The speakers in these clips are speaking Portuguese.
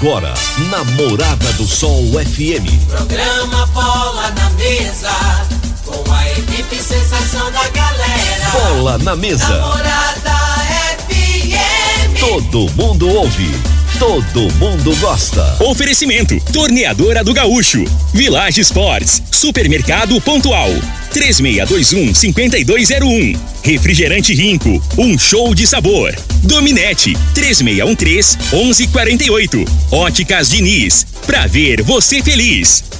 Agora, Namorada do Sol FM. Programa Bola na Mesa, com a equipe sensação da galera. Bola na Mesa. Namorada FM. Todo mundo ouve. Todo mundo gosta. Oferecimento: Torneadora do Gaúcho, Village Sports, Supermercado Pontual, 3621 5201. Refrigerante Rinco, um show de sabor. Dominete, 3613 1148. Óticas Diniz, pra ver você feliz.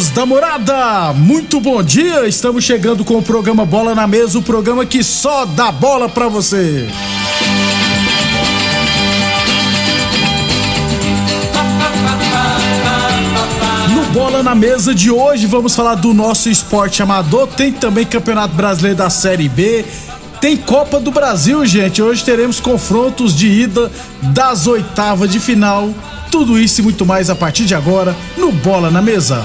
Amigos da morada, muito bom dia. Estamos chegando com o programa Bola na Mesa o programa que só dá bola pra você. No Bola na Mesa de hoje vamos falar do nosso esporte amador. Tem também Campeonato Brasileiro da Série B. Tem Copa do Brasil, gente. Hoje teremos confrontos de ida das oitavas de final. Tudo isso e muito mais a partir de agora no Bola na Mesa.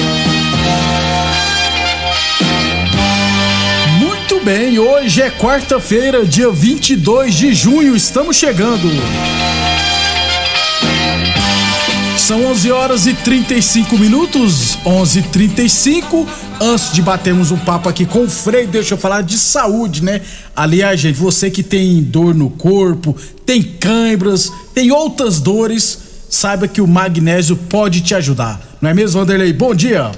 Bem, hoje é quarta-feira, dia 22 de junho, estamos chegando. São 11 horas e 35 minutos, 11:35. Antes de batermos um papo aqui com o Frei, deixa eu falar de saúde, né? Aliás, gente, você que tem dor no corpo, tem câimbras, tem outras dores, saiba que o magnésio pode te ajudar. Não é mesmo, Vanderlei? Bom dia.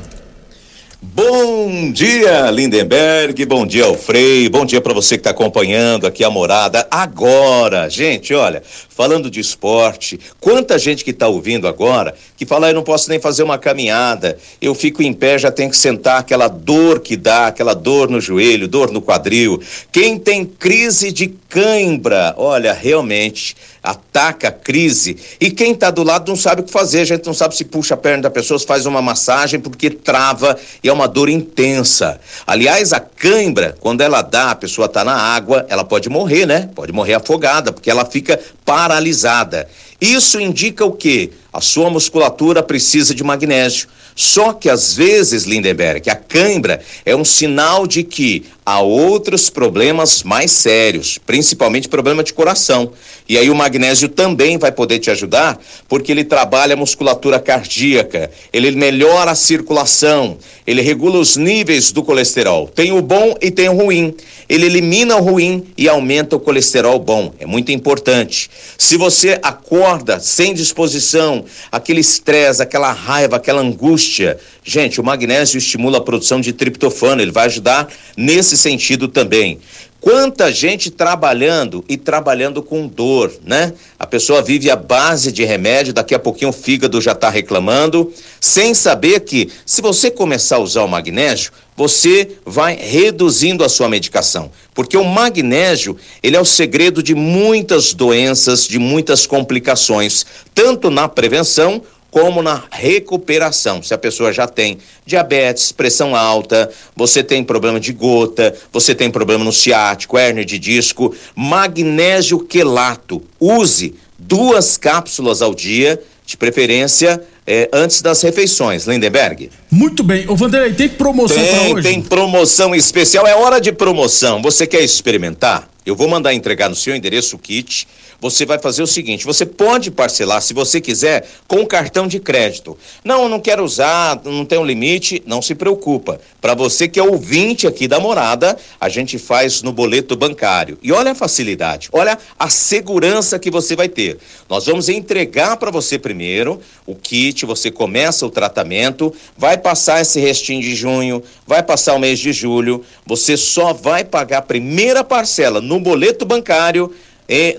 Bom dia, Lindenberg. Bom dia, Alfrei. Bom dia para você que está acompanhando aqui a morada agora. Gente, olha, falando de esporte, quanta gente que está ouvindo agora que fala, eu não posso nem fazer uma caminhada, eu fico em pé, já tenho que sentar, aquela dor que dá, aquela dor no joelho, dor no quadril. Quem tem crise de cãibra, olha, realmente ataca a crise e quem está do lado não sabe o que fazer, a gente não sabe se puxa a perna da pessoa, se faz uma massagem porque trava e é uma dor intensa. Aliás, a cãibra, quando ela dá, a pessoa está na água, ela pode morrer, né? Pode morrer afogada, porque ela fica paralisada. Isso indica o quê? A sua musculatura precisa de magnésio. Só que às vezes, Lindenberg, a cãibra é um sinal de que há outros problemas mais sérios, principalmente problema de coração. E aí o magnésio também vai poder te ajudar, porque ele trabalha a musculatura cardíaca, ele melhora a circulação, ele regula os níveis do colesterol. Tem o bom e tem o ruim. Ele elimina o ruim e aumenta o colesterol bom. É muito importante. Se você acorda sem disposição, aquele estresse, aquela raiva, aquela angústia, gente, o magnésio estimula a produção de triptofano, ele vai ajudar nesse sentido também. Quanta gente trabalhando e trabalhando com dor, né? A pessoa vive à base de remédio, daqui a pouquinho o fígado já está reclamando, sem saber que se você começar a usar o magnésio, você vai reduzindo a sua medicação, porque o magnésio, ele é o segredo de muitas doenças, de muitas complicações, tanto na prevenção como na recuperação. Se a pessoa já tem diabetes, pressão alta, você tem problema de gota, você tem problema no ciático, hérnia de disco, magnésio quelato. Use duas cápsulas ao dia, de preferência eh, antes das refeições. Lindenberg? Muito bem. Ô, Vanderlei, tem promoção Tem, hoje? tem promoção especial. É hora de promoção. Você quer experimentar? Eu vou mandar entregar no seu endereço o kit. Você vai fazer o seguinte: você pode parcelar, se você quiser, com cartão de crédito. Não, eu não quero usar, não tem um limite, não se preocupa. Para você que é ouvinte aqui da morada, a gente faz no boleto bancário. E olha a facilidade, olha a segurança que você vai ter. Nós vamos entregar para você primeiro o kit, você começa o tratamento, vai passar esse restinho de junho, vai passar o mês de julho, você só vai pagar a primeira parcela no boleto bancário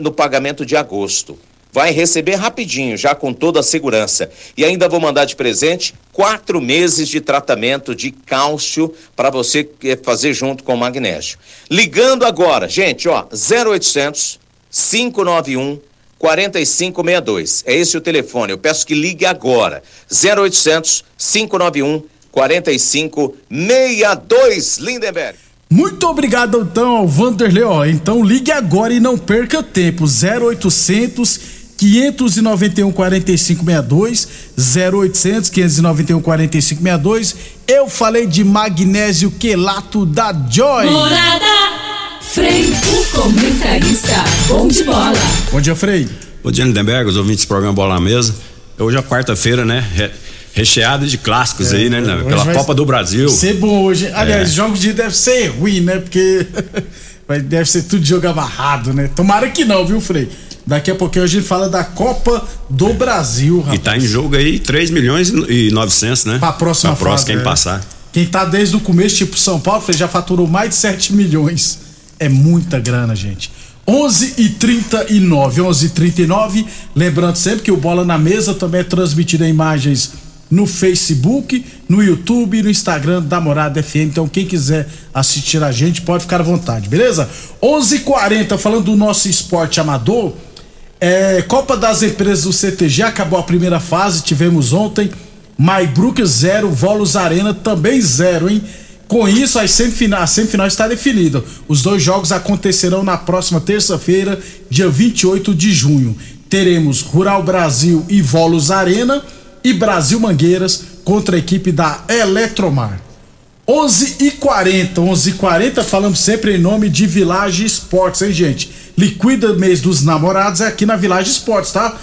no pagamento de agosto. Vai receber rapidinho, já com toda a segurança. E ainda vou mandar de presente quatro meses de tratamento de cálcio para você eh, fazer junto com o magnésio. Ligando agora, gente, ó, 0800 591 4562. É esse o telefone. Eu peço que ligue agora. 0800 591 4562 Lindenberg. Muito obrigado então ao Vanderlei. Ó, então ligue agora e não perca tempo. 0800 591 4562 0800 591 4562. Eu falei de magnésio quelato da Joy. Morada Frei, o comentarista bom de bola. Bom dia, Frei. Bom dia, Lindenberg, os ouvintes do programa Bola na Mesa. Hoje é quarta-feira, né? Recheado de clássicos é, aí, né? Pela Copa do Brasil. Ser bom hoje. Aliás, é. jogos de deve ser ruim, né? Porque deve ser tudo jogo amarrado, né? Tomara que não, viu, Frei? Daqui a pouquinho a gente fala da Copa do é. Brasil, rapaz. E tá em jogo aí 3 milhões e 900, né? Pra próxima pra próxima, quem é. passar. Quem tá desde o começo, tipo São Paulo, Frei, já faturou mais de 7 milhões. É muita grana, gente. 11 e 39, 11 e 39. Lembrando sempre que o Bola na Mesa também é transmitido em imagens no Facebook, no YouTube e no Instagram da Morada FM. Então, quem quiser assistir a gente, pode ficar à vontade, beleza? 11:40 h 40 falando do nosso esporte amador. É, Copa das Empresas do CTG acabou a primeira fase, tivemos ontem. Maybrook zero, Volos Arena também zero, hein? Com isso, a semifinal, a semifinal está definida. Os dois jogos acontecerão na próxima terça-feira, dia 28 de junho. Teremos Rural Brasil e Volos Arena e Brasil Mangueiras contra a equipe da Eletromar. 11 e 40, 11 e 40, falamos sempre em nome de Village Esportes, hein, gente? Liquida mês dos namorados é aqui na Village Esportes, tá?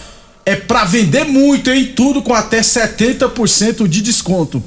É pra vender muito, hein? Tudo com até 70% de desconto.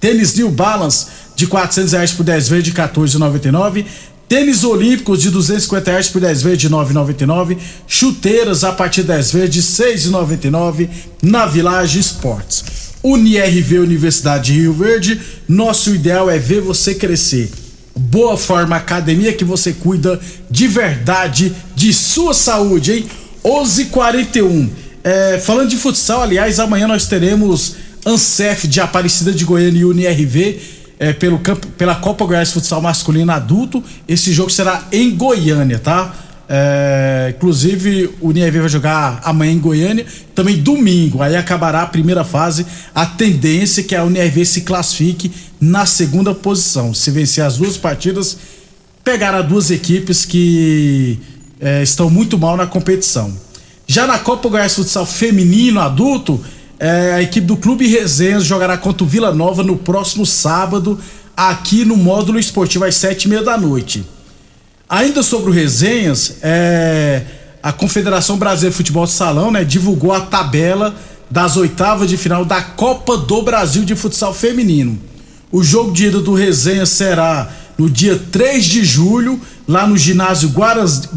Tênis New Balance de 400 reais por 10 vezes de 14,99. Tênis Olímpicos de 250 reais por 10 vezes de 9,99. Chuteiras a partir de 10 vezes de 6,99 na Village Esportes. UniRV Universidade de Rio Verde, nosso ideal é ver você crescer. Boa Forma Academia que você cuida de verdade de sua saúde, hein? 11:41. É, falando de futsal, aliás, amanhã nós teremos Ancef de Aparecida de Goiânia e UniRV é, pelo campo, pela Copa Goiás Futsal Masculino Adulto. Esse jogo será em Goiânia, tá? É, inclusive o UniRV vai jogar amanhã em Goiânia, também domingo. Aí acabará a primeira fase. A tendência é que a UniRV se classifique na segunda posição. Se vencer as duas partidas, pegará duas equipes que é, estão muito mal na competição. Já na Copa Goiás Futsal Feminino Adulto, é, a equipe do Clube Resenhas jogará contra o Vila Nova no próximo sábado, aqui no módulo esportivo às sete e meia da noite. Ainda sobre o Resenhas, é, a Confederação Brasileira de Futebol de Salão né, divulgou a tabela das oitavas de final da Copa do Brasil de Futsal Feminino. O jogo de ida do Resenhas será no dia 3 de julho, lá no ginásio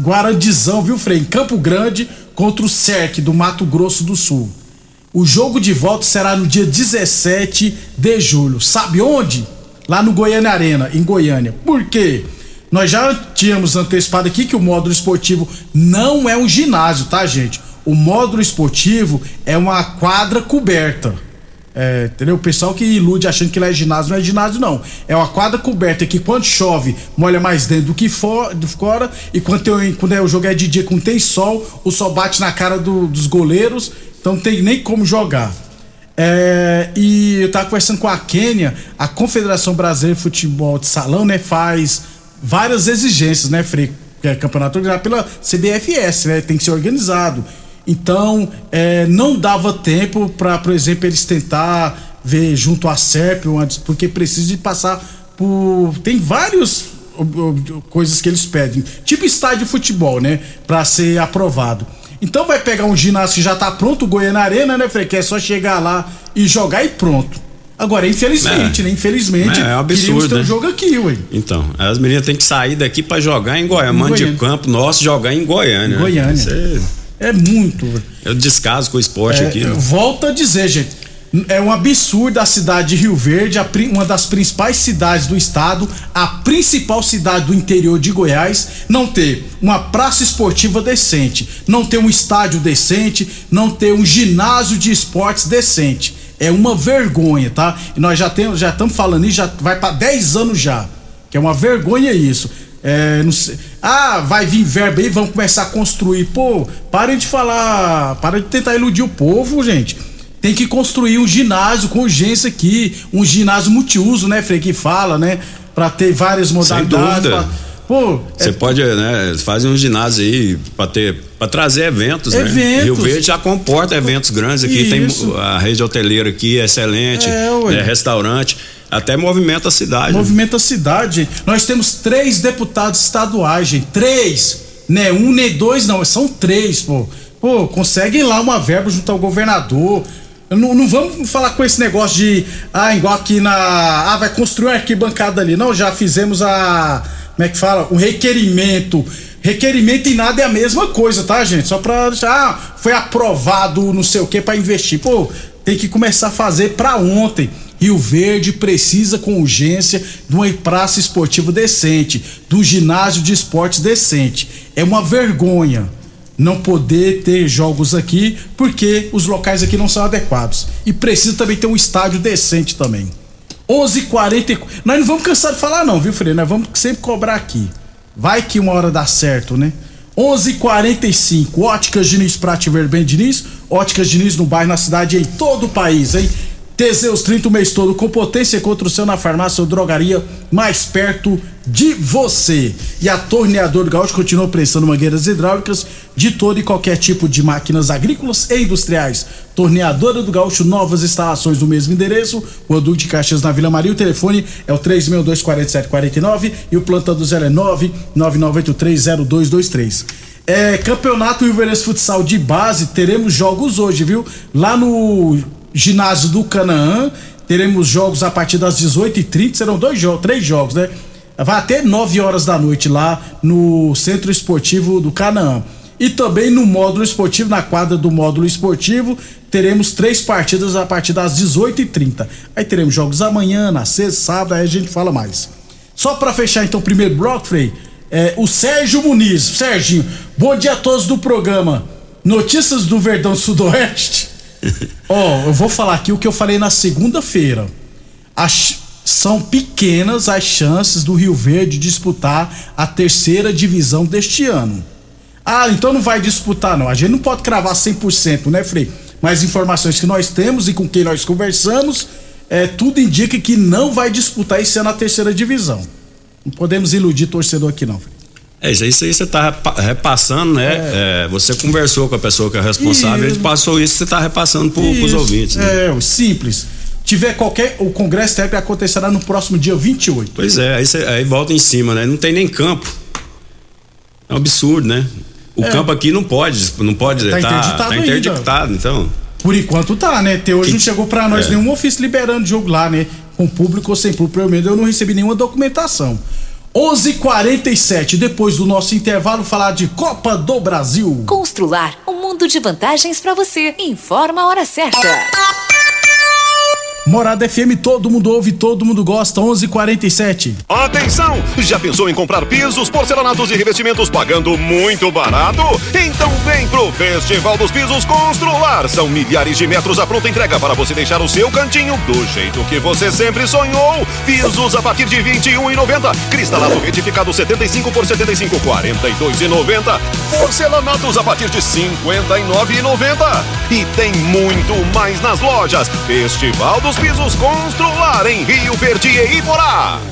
Guarandizão, viu, Frei? Em Campo Grande, contra o SERC do Mato Grosso do Sul. O jogo de volta será no dia 17 de julho. Sabe onde? Lá no Goiânia Arena, em Goiânia. Por quê? Nós já tínhamos antecipado aqui que o módulo esportivo não é um ginásio, tá, gente? O módulo esportivo é uma quadra coberta. É, entendeu? O pessoal que ilude achando que lá é ginásio, não é ginásio, não. É uma quadra coberta que quando chove, molha mais dentro do que fora. E quando, tem, quando é, o jogo é de dia, quando tem sol, o sol bate na cara do, dos goleiros então não tem nem como jogar. É, e eu tava conversando com a Quênia, a Confederação Brasileira de Futebol de Salão, né, faz várias exigências, né, Frei? É campeonato organizado pela CBFS, né? Tem que ser organizado. Então, é, não dava tempo para, por exemplo, eles tentar ver junto à SERP, porque precisa de passar por. Tem vários coisas que eles pedem. Tipo estádio de futebol, né? Pra ser aprovado. Então vai pegar um ginásio que já tá pronto, o Goiânia Arena, né, Frei? Que é só chegar lá e jogar e pronto. Agora, infelizmente, É. né? Infelizmente, É, é um absurdo, ter um né? jogo aqui, ué. Então, as meninas têm que sair daqui pra jogar em Goiânia. Mande de Goiânia. campo nosso jogar em Goiânia. Em Goiânia. Isso é, É muito, velho. eu descaso com o esporte É, aqui. né? volto a dizer, gente. É um absurdo a cidade de Rio Verde, uma das principais cidades do estado, a principal cidade do interior de Goiás, não ter uma praça esportiva decente, não ter um estádio decente, não ter um ginásio de esportes decente. É uma vergonha, tá? E nós já temos, já estamos falando isso, já vai para 10 anos já. Que é uma vergonha isso. É, ah, vai vir verba aí, vamos começar a construir. Pô, parem de falar, para de tentar iludir o povo, gente. Tem que construir um ginásio com urgência aqui, um ginásio multiuso, né, Frei, que fala, né? Pra ter várias modalidades. dúvida. pra- Pô, é- Você pode, né, fazer um ginásio aí pra ter, para trazer eventos, né? Eventos. Rio Verde já comporta eventos grandes aqui, Isso. tem a rede hoteleira aqui é excelente, É, né, restaurante, até movimenta a cidade. movimenta a cidade, gente. Nós temos três deputados estaduais, gente. Três. Né? Um nem dois, não. São três, pô. Pô, conseguem lá uma verba junto ao governador. Não, não vamos falar com esse negócio de. Ah, igual aqui na. Ah, vai construir uma arquibancada ali. Não, já fizemos a. Como é que fala? O requerimento. Requerimento e nada é a mesma coisa, tá, gente? Só pra. Ah, foi aprovado não sei o que pra investir. Pô, tem que começar a fazer pra ontem. Rio Verde precisa com urgência de uma praça esportiva decente, de um ginásio de esportes decente. É uma vergonha não poder ter jogos aqui porque os locais aqui não são adequados. E precisa também ter um estádio decente também. 11:40 Nós não vamos cansar de falar não, viu, Freire? Nós vamos sempre cobrar aqui. Vai que uma hora dá certo, né? 11:45 Óticas Diniz Prate Verben Diniz, Óticas Diniz no bairro, na cidade e em todo o país, hein? Teseus 30 o mês todo com potência contra o seu na farmácia ou drogaria mais perto de você. E a Torneador do Gaúcho continua prestando mangueiras hidráulicas de todo e qualquer tipo de máquinas agrícolas e industriais. Torneadora do Gaúcho, novas instalações no mesmo endereço. O Duque de Caxias na Vila Maria. O telefone é o 3624749 e o plantão do 0 é 999830223. É, campeonato Ilverense Futsal de base, teremos jogos hoje, viu? Lá no ginásio do Canaã, teremos jogos a partir das 18h30, serão dois jogos, três jogos, né? Vai até 9 horas da noite lá no Centro Esportivo do Canaã. E também no módulo esportivo, na quadra do módulo esportivo, teremos três partidas a partir das 18h30. Aí teremos jogos amanhã, na sexta, sábado, aí a gente fala mais. Só para fechar então o primeiro bloco, Frei, é, o Sérgio Muniz. Serginho, bom dia a todos do programa. Notícias do Verdão Sudoeste. Ó, eu vou falar aqui o que eu falei na segunda-feira. As- São pequenas as chances do Rio Verde disputar a terceira divisão deste ano. Ah, então não vai disputar, não. A gente não pode cravar 100%, né, Frei? Mas informações que nós temos e com quem nós conversamos, é, tudo indica que não vai disputar esse ano a terceira divisão. Não podemos iludir torcedor aqui, não, Frei. É isso aí, você tá repa- repassando, né? É, você conversou com a pessoa que é responsável, ele passou isso, você tá repassando pros Isso, ouvintes, né? É, simples. Tiver qualquer. O Congresso Técnico acontecerá no próximo dia 28. Pois é, aí, você- aí volta em cima, né? Não tem nem campo. É um absurdo, né? O É. campo aqui não pode, não pode, Tá tá, interditado tá ainda. interditado, então. Por enquanto tá, né? Até hoje Que- não chegou pra nós é. nenhum ofício liberando jogo lá, né? Com público ou sem público. Pelo menos eu não recebi nenhuma documentação. 11:47 depois do nosso intervalo falar de Copa do Brasil. Constrular um mundo de vantagens para você. Informa a hora certa. Morada FM, todo mundo ouve, todo mundo gosta. 11:47. Atenção! Já pensou em comprar pisos, porcelanatos e revestimentos pagando muito barato? Então vem pro Festival dos Pisos Constrular. São milhares de metros à pronta entrega para você deixar o seu cantinho do jeito que você sempre sonhou. Pisos a partir de R$ 21,90. Cristalado retificado 75 por 75, R$ 42,90. Porcelanatos a partir de R$ 59,90. E tem muito mais nas lojas. Festival dos Pisos Constrular em Rio Verde e Iporá.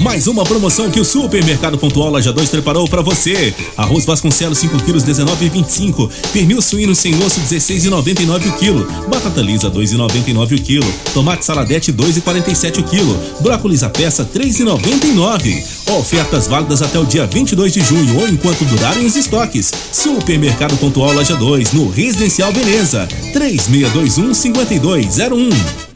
Mais uma promoção que o Supermercado Pontual Loja 2 preparou para você. Arroz Vasconcelos 5 quilos 19,25. Pernil suíno sem osso 16,99 o quilo. Batata lisa 2,99 o quilo. Tomate saladete 2,47 o quilo. Brócolis a peça 3,99. Ofertas válidas até o dia 22 de junho ou enquanto durarem os estoques. Supermercado Pontual Loja 2 no Residencial Veneza 3621 5201.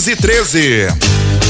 1513.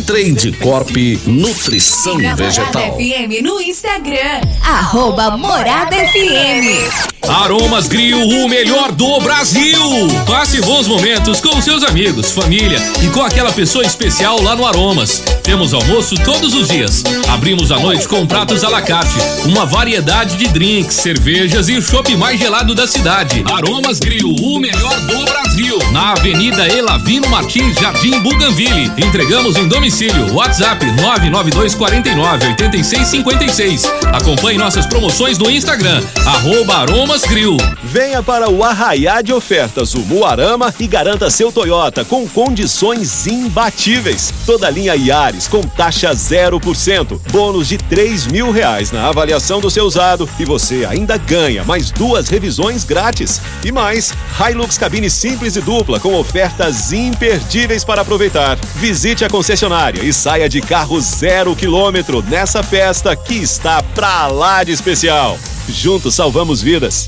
Trade Corp Nutrição Vegetal. FM no Instagram, arroba Morada FM. Aromas Grill, o melhor do Brasil. Passe bons momentos com seus amigos, família e com aquela pessoa especial lá no Aromas. Temos almoço todos os dias. Abrimos à noite com pratos à la carte, uma variedade de drinks, cervejas e o chopp mais gelado da cidade. Aromas Grill, o melhor do Brasil. Na Avenida Elavino Martins, Jardim Buganville. Entregamos em domicílio. WhatsApp 99249 8656. Acompanhe nossas promoções no Instagram, arroba Aromas Grill. Venha para o Arraiá de Ofertas, o Muarama, e garanta seu Toyota com condições imbatíveis. Toda linha Yaris com taxa 0%, bônus de 3 mil reais na avaliação do seu usado e você ainda ganha mais duas revisões grátis. E mais, Hilux cabine simples e dupla com ofertas imperdíveis para aproveitar. Visite a concessionária e saia de carro zero quilômetro nessa festa que está pra lá de especial. Juntos salvamos vidas.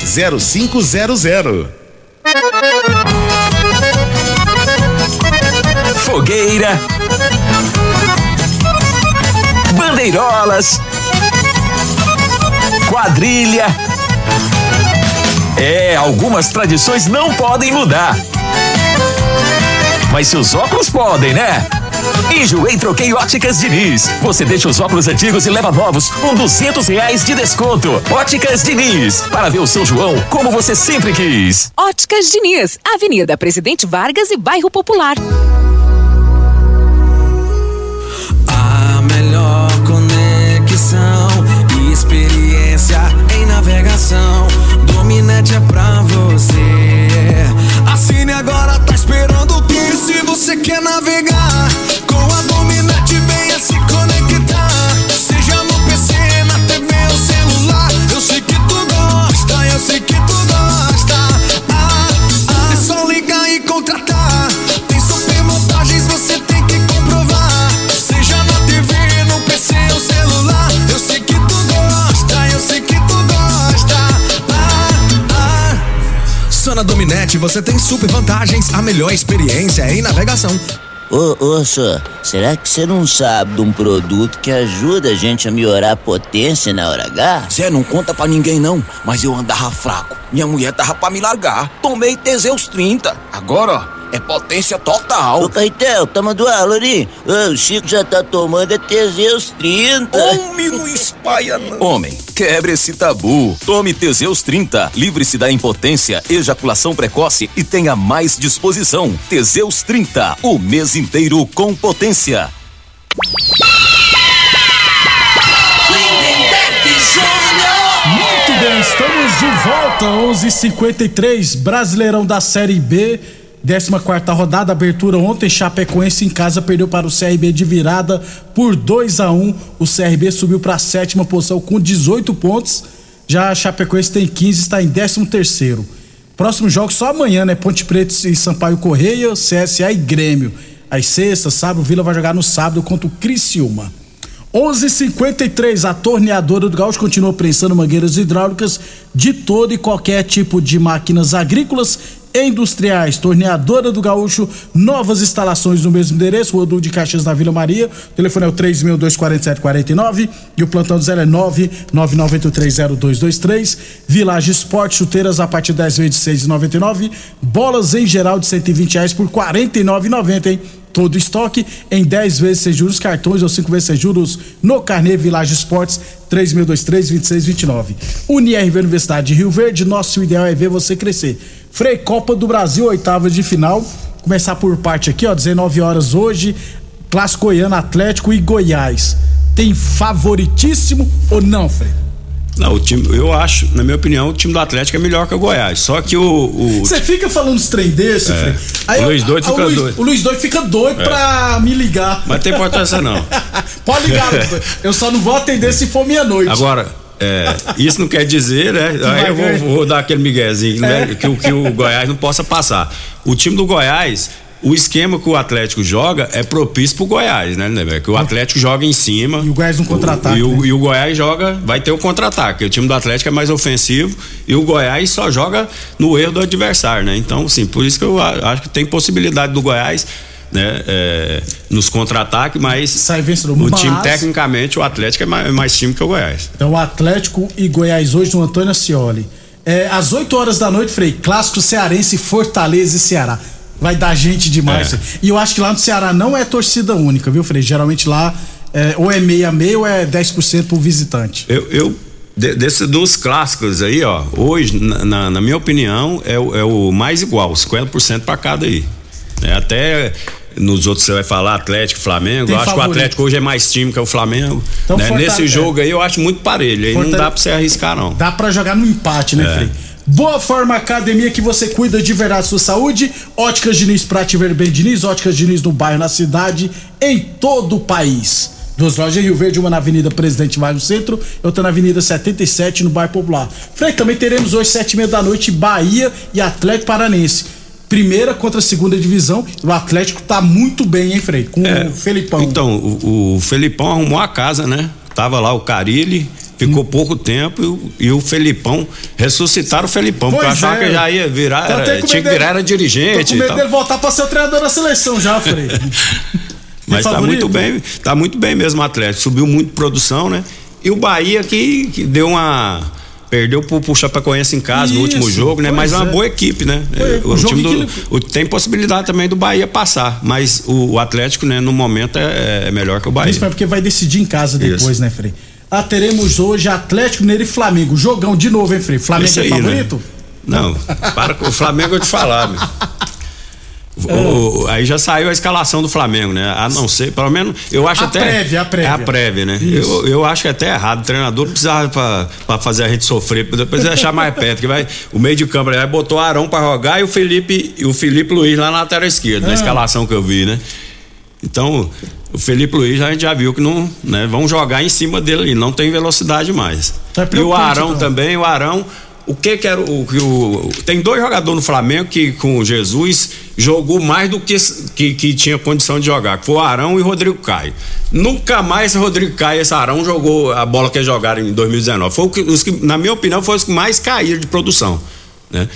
0500. Fogueira. Bandeirolas. Quadrilha. É, algumas tradições não podem mudar. Mas seus óculos podem, né? Enjoei Troquei Óticas Diniz. Você deixa os óculos antigos e leva novos com duzentos reais de desconto. Óticas Diniz. Para ver o São João como você sempre quis. Óticas Diniz, Avenida Presidente Vargas e Bairro Popular. A melhor conexão e experiência em navegação. Dominante é pra você. Assine agora, tá esperando o que? Se você quer navegar você tem super vantagens, a melhor experiência em navegação. Ô, ô, senhor, será que você não sabe de um produto que ajuda a gente a melhorar a potência na hora H? Zé, não conta pra ninguém não, mas eu andava fraco. Minha mulher tava pra me largar. Tomei Teseus 30. Agora, ó, é potência total. Ô, Caetel, tá mandando aula o Chico já tá tomando é Teseus 30. Homem, não espalha não. Homem, quebre esse tabu. Tome Teseus 30. Livre-se da impotência, ejaculação precoce e tenha mais disposição. Teseus 30. O mês inteiro com potência. Muito bem, estamos de volta, 11:53 Brasileirão da Série B, 14 rodada, abertura ontem, Chapecoense em casa perdeu para o CRB de virada por 2 a 1. O CRB subiu para a sétima posição com 18 pontos. Já a Chapecoense tem 15, está em 13 terceiro. Próximo jogo só amanhã, né? Ponte Preta e Sampaio Correia, CSA e Grêmio. Às sextas, sábado, Vila vai jogar no sábado contra o Criciúma. 11:53 a torneadora do Gaúcho continua prensando mangueiras hidráulicas de todo e qualquer tipo de máquinas agrícolas industriais. Torneadora do Gaúcho, novas instalações no mesmo endereço, Duque de Caxias na Vila Maria. O telefone é o 3.24749 e o plantão do zero é 999830223. Village Esporte, chuteiras a partir de 10 vezes de 6,99. Bolas em geral de 120 reais por 49,90, hein? todo estoque em 10 vezes sem juros, cartões ou 5 vezes sem juros no Carnê Village Esportes 3623-2629. UniRV Universidade de Rio Verde, nosso ideal é ver você crescer. Frei Copa do Brasil, oitava de final. Começar por parte aqui, ó, 19 horas hoje, Clássico Goiano Atlético e Goiás. Tem favoritíssimo ou não, Frei? Não, o time, eu acho, na minha opinião, o time do Atlético é melhor que o Goiás. Só que o. Você fica falando uns trem desse, É. Frei? O Luiz Doido o fica Luiz- doido. O Luiz Doido fica doido É. pra me ligar. Mas tem importância não. Pode ligar, eu só não vou atender se for meia-noite. Agora, é, isso não quer dizer, né? Aí eu vou, vou dar aquele miguezinho, né? É. Que, o- que o Goiás não possa passar. O time do Goiás, o esquema que o Atlético joga é propício pro Goiás, né, Neber? Que o Atlético joga em cima. E o Goiás no contra-ataque, E, o- né? e o Goiás joga, vai ter o contra-ataque. O time do Atlético é mais ofensivo e o Goiás só joga no erro do adversário, né? Então, assim, por isso que eu acho que tem possibilidade do Goiás. Né, é, nos contra-ataques, mas Sai vencedor. o Mas- time tecnicamente, o Atlético é mais, é mais time que o Goiás. Então, Atlético e Goiás hoje no Antônio Ascioli. É, às 8 horas da noite, Frei, clássico cearense, Fortaleza e Ceará. Vai dar gente demais. É. E eu acho que lá no Ceará não é torcida única, viu, Frei? Geralmente lá é, ou é meia meia ou é 10% pro visitante. Eu, eu de- desse, dos clássicos aí, ó, hoje, na, na- na minha opinião, é, o- é o mais igual, 50% para cada aí. É, até nos outros você vai falar Atlético, Flamengo. Tem eu acho que o favorito. Atlético hoje é mais time que o Flamengo. Então, né? Fortale- Nesse jogo aí eu acho muito parelho. Aí não Fortale- dá pra você arriscar, não. Dá pra jogar no empate, né, É. Frei? Boa Forma Academia que você cuida de verdade da sua saúde. Óticas Diniz pra te ver bem, Diniz. Óticas Diniz no bairro, na cidade, em todo o país. Duas lojas em Rio Verde, uma na Avenida Presidente Vargas no Centro, outra na Avenida 77, no bairro Popular. Frei, também teremos hoje, sete e meia da noite, Bahia e Atlético Paranense. Primeira contra a segunda divisão. O Atlético tá muito bem, hein, Frei? Com o Felipão. Então, o, o Felipão arrumou a casa, né? Tava lá o Carilli, ficou Hum. pouco tempo e o, e o Felipão ressuscitaram o Felipão. Porque eu Pois achava é. que já ia virar, era, com tinha que virar, era dirigente Tô com medo dele voltar pra ser o treinador da seleção já, Frei. Mas tá muito bem, tá muito bem mesmo o Atlético. Subiu muito produção, né? E o Bahia que, que deu uma. Perdeu pro, pro Chapecoense em casa no Isso, último jogo, né? Mas é uma é. boa equipe, né? É, o jogo time do- que o- tem possibilidade também do Bahia passar. Mas o, o Atlético, né, no momento, é, é melhor que o Bahia. Isso é porque vai decidir em casa depois, Isso. né, Frei? Ah, teremos hoje Atlético Mineiro e Flamengo. Jogão de novo, hein, Frei? Flamengo é aí, né? favorito? Não, para com o Flamengo eu te falar, meu. O- aí já saiu a escalação do Flamengo, né? A não ser, pelo menos, eu acho A até. prévia, a prévia. É a prévia, né? Isso. Eu, eu acho que é até errado. O treinador precisava pra, pra fazer a gente sofrer, depois achar mais perto. Que vai, o meio de campo aí botou o Arão pra jogar e o Felipe, e o Felipe Luiz lá na lateral esquerda, na Ah. escalação que eu vi, né? Então, o Felipe Luiz a gente já viu que não, né? Vão jogar em cima dele ali, não tem velocidade mais. Tá e o Arão então. também, o Arão, o que que era o, que o tem dois jogadores no Flamengo que com Jesus jogou mais do que, que que tinha condição de jogar, que foi o Arão e o Rodrigo Caio. Nunca mais Rodrigo Caio e esse Arão jogou a bola que jogaram em 2019. Foi que, os que, na minha opinião, foi os que mais caíram de produção, né?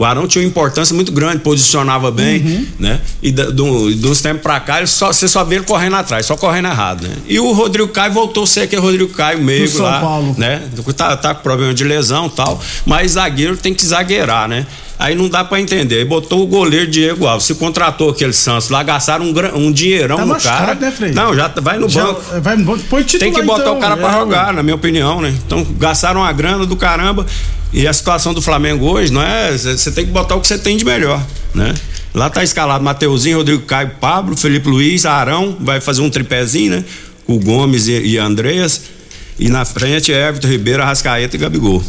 O Arão tinha uma importância muito grande, posicionava bem, Uhum. né? E do- de uns tempos pra cá, ele só, você só vê ele correndo atrás, só correndo errado, né? E o Rodrigo Caio voltou a ser aquele Rodrigo Caio, meio São lá, Paulo. né? Tá, tá com problema de lesão e tal, mas zagueiro tem que zagueirar, né? Aí não dá pra entender. Aí botou o goleiro Diego Alves. Se contratou aquele Santos lá, gastaram um, um dinheirão Tá no cara. né, Frei? Não, já vai no Já- banco. Vai no banco. Põe titular, Tem que botar então, o cara pra é, jogar, na minha opinião, né? Então, gastaram a grana do caramba. E a situação do Flamengo hoje, não é? Você tem que botar o que você tem de melhor, né? Lá tá escalado Mateuzinho, Rodrigo Caio, Pablo, Felipe Luiz, Arão, vai fazer um tripézinho, né? Com o Gomes e, e Andreas. E na frente, Everton, Ribeiro, Arrascaeta e Gabigol.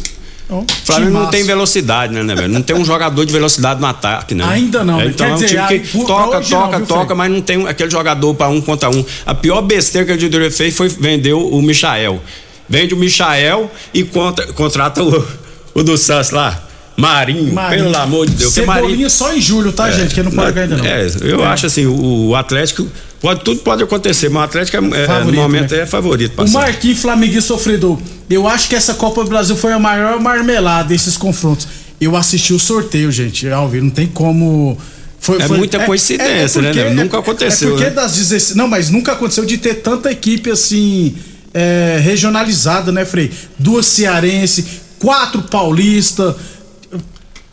O Flamengo não tem velocidade, né, né, velho? Não tem um jogador de velocidade no ataque, né? Ainda não, É, né? Então é um dizer, time que por- toca, hoje não, toca, viu, toca, mas não tem aquele jogador pra um contra um. A pior besteira que a diretoria fez foi vender o, o Michael. Vende o Michael e contra- contrata o, o do Santos lá. Marinho, Marinho. pelo amor de Deus. que Cebolinha Marinho, só em julho, tá, É, gente? Que não pode ganhar ainda não. é, eu É. acho assim, o, Atlético, pode, tudo pode acontecer, mas o Atlético é, é, Favorito, no momento né? é favorito. pra O. Marquinhos Flamenguista sofredor. Eu acho que essa Copa do Brasil foi a maior marmelada desses confrontos. Eu assisti o sorteio, gente, ao vivo, não tem como. Foi, É foi- muita coincidência, né, né? Nunca aconteceu, É porque né? das 16. Não, mas nunca aconteceu de ter tanta equipe assim. é, regionalizada, né, Frei? Duas cearense, quatro paulista.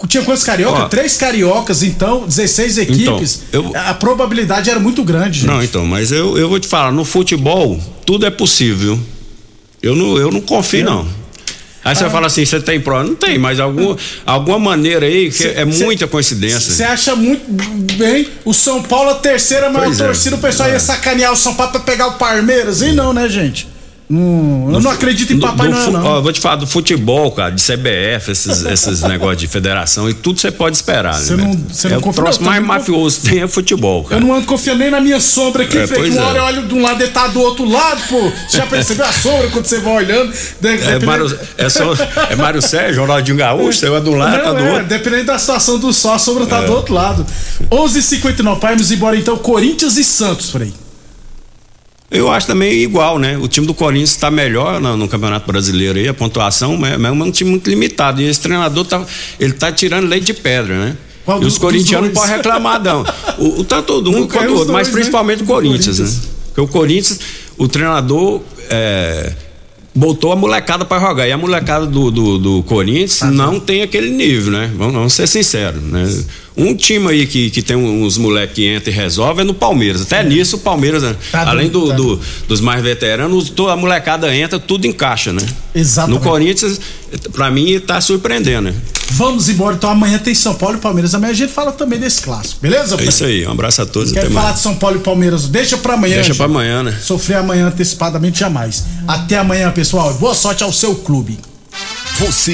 Tinha quantos carioca? Ó. Três cariocas, então, 16 equipes. eu- A probabilidade era muito grande, gente. Não, então, mas eu, eu vou te falar, no futebol, tudo é possível. Eu não, eu não confio, não. Aí Ah. você fala assim, você tem prova? Não tem, mas algum, alguma maneira aí que Cê- é cê- muita coincidência. Você acha muito bem o São Paulo a terceira maior Pois é. torcida, o pessoal ia sacanear o São Paulo pra pegar o Palmeiras? E não, né, gente? Hum, eu não acredito em No- Papai no Noel, não. ó, eu vou te falar do futebol, cara, de CBF, esses, esses negócios de federação e tudo você pode esperar. Você né? não- você não é o confia- troço eu mais mafioso que tem é futebol, Eu cara. não ando confiando nem na minha sombra aqui, É, pois uma é. hora eu olho de um lado e tá do outro lado, pô. Você já percebeu a sombra quando você vai olhando? É, Mário, é, só, é Mário Sérgio, Ronaldinho Gaúcho, você vai de um lado, Não, tá do é, outro. Dependendo da situação do sol, a sombra tá É. do outro lado. 11h59, vamos embora então, Corinthians e Santos, Frei. Eu acho também igual, né? O time do Corinthians está melhor no, no Campeonato Brasileiro aí, a pontuação, mas, mas é um time muito limitado. E esse treinador tá, ele tá tirando leite de pedra, né? Qual e os corintianos não podem reclamar, não. O, o tanto do um quanto o os outro, mas né? principalmente o Do Corinthians, Corinthians. né? Porque o Corinthians, o treinador é, botou a molecada para jogar. E a molecada do, do, do Corinthians não tem aquele nível, né? Vamos, vamos ser sinceros, né? Um time aí que, que tem uns moleques que entra e resolve é no Palmeiras. Até nisso o Palmeiras, né? Tá além do, tá do- dos mais veteranos, toda a molecada entra, tudo encaixa, né? Exatamente. No Corinthians, pra mim, tá surpreendendo, né? Vamos embora, então amanhã tem São Paulo e Palmeiras. Amanhã a gente fala também desse clássico, beleza? É Frei? isso aí. Um abraço a todos. Quer até falar mais. de São Paulo e Palmeiras? Deixa pra amanhã. Deixa pra gente. amanhã, né? Sofrer amanhã antecipadamente jamais. Até amanhã, pessoal. Boa sorte ao seu clube. Você